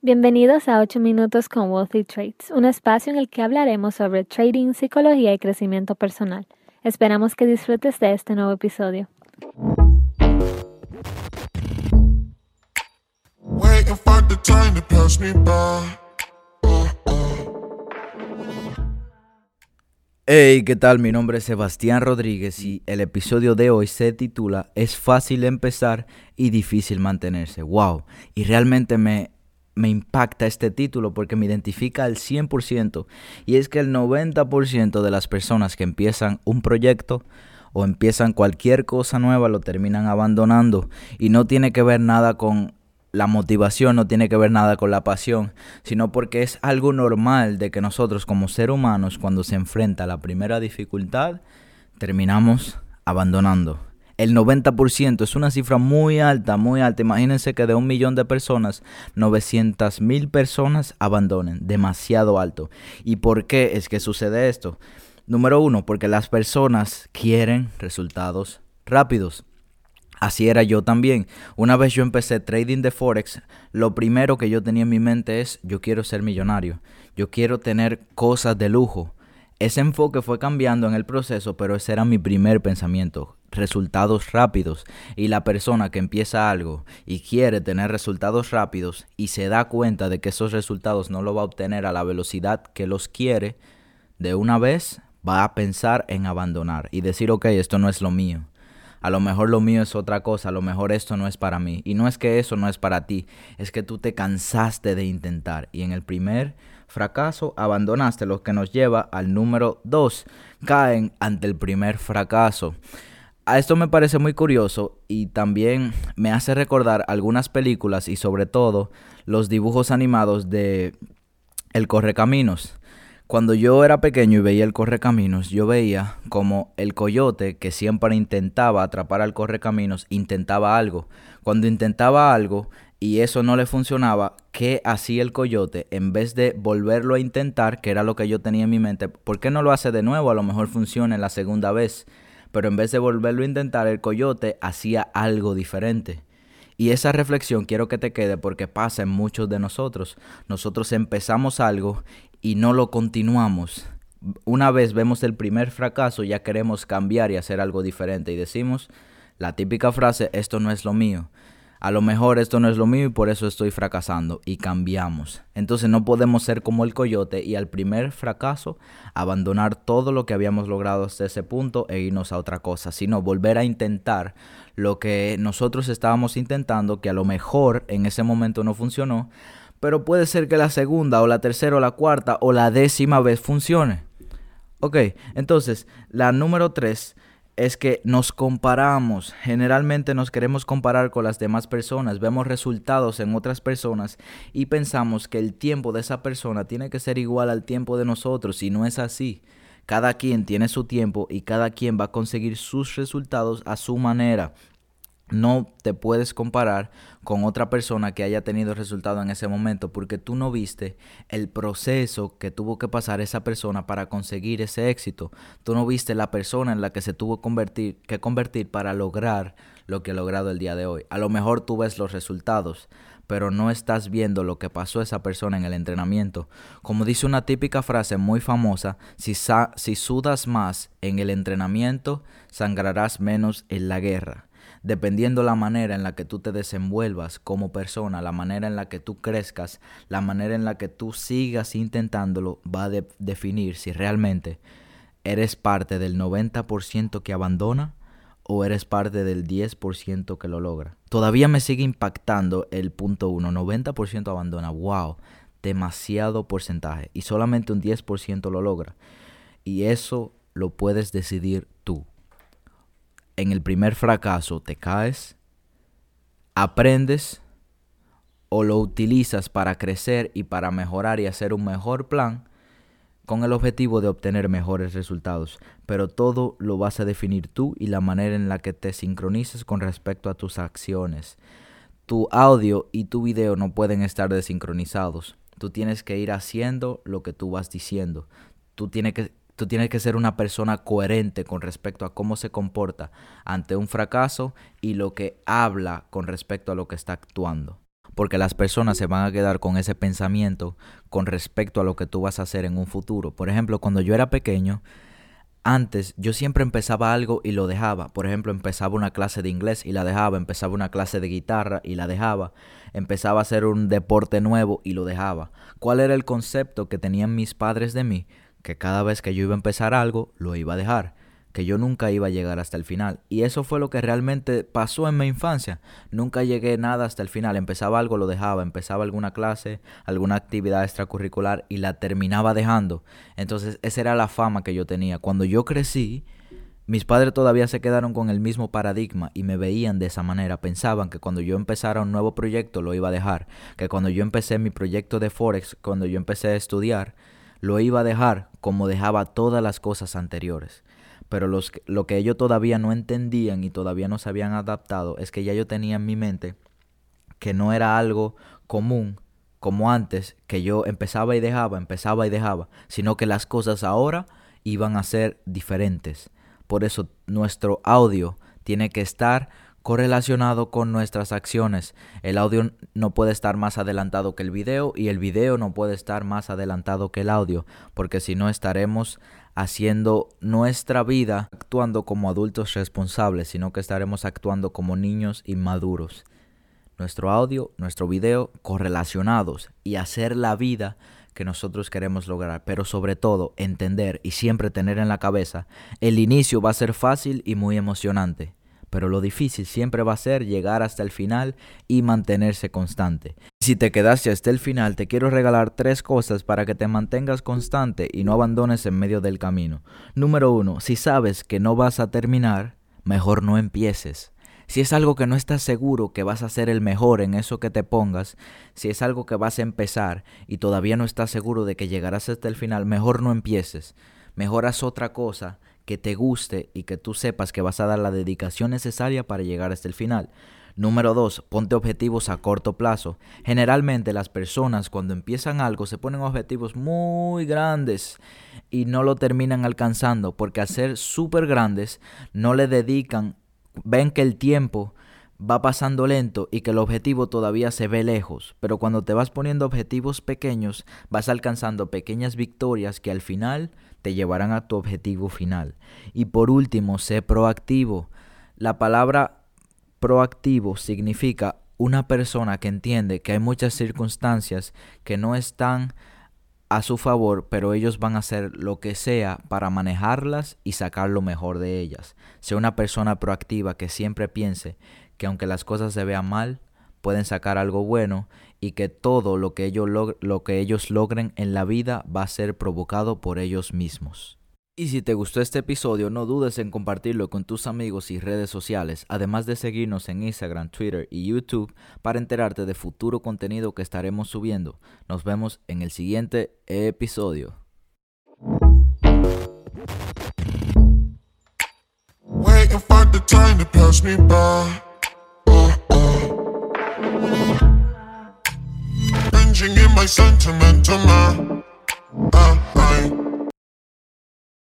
Bienvenidos a 8 minutos con Wealthy Trades, un espacio en el que hablaremos sobre trading, psicología y crecimiento personal. Esperamos que disfrutes de este nuevo episodio. Hey, ¿qué tal? Mi nombre es Sebastián Rodríguez y el episodio de hoy se titula Es fácil empezar y difícil mantenerse. ¡Wow! Y realmente me, me impacta este título porque me identifica al 100% y es que el 90% de las personas que empiezan un proyecto o empiezan cualquier cosa nueva lo terminan abandonando y no tiene que ver nada con la motivación no tiene que ver nada con la pasión, sino porque es algo normal de que nosotros como seres humanos cuando se enfrenta a la primera dificultad, terminamos abandonando. El 90% es una cifra muy alta, muy alta. Imagínense que de un millón de personas, 900 mil personas abandonen. Demasiado alto. ¿Y por qué es que sucede esto? Número uno, porque las personas quieren resultados rápidos. Así era yo también. Una vez yo empecé trading de Forex, lo primero que yo tenía en mi mente es, yo quiero ser millonario, yo quiero tener cosas de lujo. Ese enfoque fue cambiando en el proceso, pero ese era mi primer pensamiento, resultados rápidos. Y la persona que empieza algo y quiere tener resultados rápidos y se da cuenta de que esos resultados no lo va a obtener a la velocidad que los quiere, de una vez va a pensar en abandonar y decir, ok, esto no es lo mío a lo mejor lo mío es otra cosa, a lo mejor esto no es para mí. Y no es que eso no es para ti, es que tú te cansaste de intentar y en el primer fracaso abandonaste, lo que nos lleva al número dos, caen ante el primer fracaso. A esto me parece muy curioso y también me hace recordar algunas películas y sobre todo los dibujos animados de El Correcaminos. Cuando yo era pequeño y veía el correcaminos, yo veía como el coyote que siempre intentaba atrapar al correcaminos, intentaba algo. Cuando intentaba algo y eso no le funcionaba, ¿qué hacía el coyote? En vez de volverlo a intentar, que era lo que yo tenía en mi mente, ¿por qué no lo hace de nuevo? A lo mejor funciona la segunda vez. Pero en vez de volverlo a intentar, el coyote hacía algo diferente. Y esa reflexión quiero que te quede porque pasa en muchos de nosotros. Nosotros empezamos algo y no lo continuamos. Una vez vemos el primer fracaso, ya queremos cambiar y hacer algo diferente y decimos la típica frase, esto no es lo mío. A lo mejor esto no es lo mío y por eso estoy fracasando y cambiamos. Entonces no podemos ser como el coyote y al primer fracaso abandonar todo lo que habíamos logrado hasta ese punto e irnos a otra cosa, sino volver a intentar lo que nosotros estábamos intentando, que a lo mejor en ese momento no funcionó, pero puede ser que la segunda o la tercera o la cuarta o la décima vez funcione. Ok, entonces la número tres es que nos comparamos. Generalmente nos queremos comparar con las demás personas, vemos resultados en otras personas y pensamos que el tiempo de esa persona tiene que ser igual al tiempo de nosotros y no es así. Cada quien tiene su tiempo y cada quien va a conseguir sus resultados a su manera no te puedes comparar con otra persona que haya tenido resultado en ese momento porque tú no viste el proceso que tuvo que pasar esa persona para conseguir ese éxito. Tú no viste la persona en la que se tuvo que convertir para lograr lo que ha logrado el día de hoy. A lo mejor tú ves los resultados, pero no estás viendo lo que pasó esa persona en el entrenamiento. Como dice una típica frase muy famosa, si sudas más en el entrenamiento, sangrarás menos en la guerra dependiendo la manera en la que tú te desenvuelvas como persona, la manera en la que tú crezcas, la manera en la que tú sigas intentándolo, va a definir si realmente eres parte del 90% que abandona o eres parte del 10% que lo logra. Todavía me sigue impactando el punto 1, 90% abandona, wow, demasiado porcentaje y solamente un 10% lo logra. Y eso lo puedes decidir tú en el primer fracaso te caes, aprendes o lo utilizas para crecer y para mejorar y hacer un mejor plan con el objetivo de obtener mejores resultados. Pero todo lo vas a definir tú y la manera en la que te sincronices con respecto a tus acciones. Tu audio y tu video no pueden estar desincronizados. Tú tienes que ir haciendo lo que tú vas diciendo. Tú tienes que Tú tienes que ser una persona coherente con respecto a cómo se comporta ante un fracaso y lo que habla con respecto a lo que está actuando. porque las personas se van a quedar con ese pensamiento con respecto a lo que tú vas a hacer en un futuro. Por ejemplo, cuando yo era pequeño, antes yo siempre empezaba algo y lo dejaba. Por ejemplo, empezaba una clase de inglés y la dejaba, empezaba una clase de guitarra y la dejaba, empezaba a hacer un deporte nuevo y lo dejaba. ¿Cuál era el concepto que tenían mis padres de mí? Que cada vez que yo iba a empezar algo, lo iba a dejar que yo nunca iba a llegar hasta el final. Y eso fue lo que realmente pasó en mi infancia. Nunca llegué nada hasta el final. Empezaba algo, lo dejaba. Empezaba alguna clase, alguna actividad extracurricular y la terminaba dejando. Entonces esa era la fama que yo tenía. Cuando yo crecí, mis padres todavía se quedaron con el mismo paradigma y me veían de esa manera. Pensaban que cuando yo empezara un nuevo proyecto lo iba a dejar. Que cuando yo empecé mi proyecto de Forex, cuando yo empecé a estudiar, lo iba a dejar como dejaba todas las cosas anteriores pero los, lo que ellos todavía no entendían y todavía no se habían adaptado es que ya yo tenía en mi mente que no era algo común como antes, que yo empezaba y dejaba, empezaba y dejaba, sino que las cosas ahora iban a ser diferentes. Por eso nuestro audio tiene que estar correlacionado con nuestras acciones. El audio no puede estar más adelantado que el video y el video no puede estar más adelantado que el audio, porque si no estaremos haciendo nuestra vida actuando como adultos responsables, sino que estaremos actuando como niños inmaduros. Nuestro audio, nuestro video correlacionados y hacer la vida que nosotros queremos lograr, pero sobre todo entender y siempre tener en la cabeza, el inicio va a ser fácil y muy emocionante pero lo difícil siempre va a ser llegar hasta el final y mantenerse constante. Si te quedaste hasta el final, te quiero regalar tres cosas para que te mantengas constante y no abandones en medio del camino. Número uno, si sabes que no vas a terminar, mejor no empieces. Si es algo que no estás seguro que vas a ser el mejor en eso que te pongas, si es algo que vas a empezar y todavía no estás seguro de que llegarás hasta el final, mejor no empieces. Mejor haz otra cosa que te guste y que tú sepas que vas a dar la dedicación necesaria para llegar hasta el final. Número 2. Ponte objetivos a corto plazo. Generalmente las personas cuando empiezan algo se ponen objetivos muy grandes y no lo terminan alcanzando porque al ser súper grandes no le dedican, ven que el tiempo va pasando lento y que el objetivo todavía se ve lejos, pero cuando te vas poniendo objetivos pequeños vas alcanzando pequeñas victorias que al final te llevarán a tu objetivo final. Y por último, sé proactivo. La palabra proactivo significa una persona que entiende que hay muchas circunstancias que no están a su favor, pero ellos van a hacer lo que sea para manejarlas y sacar lo mejor de ellas. Sé una persona proactiva que siempre piense que aunque las cosas se vean mal, pueden sacar algo bueno y que todo lo que, ellos lo que ellos logren en la vida va a ser provocado por ellos mismos. Y si te gustó este episodio, no dudes en compartirlo con tus amigos y redes sociales, además de seguirnos en Instagram, Twitter y YouTube para enterarte de futuro contenido que estaremos subiendo. Nos vemos en el siguiente episodio. changing in my sentiment, uh, uh.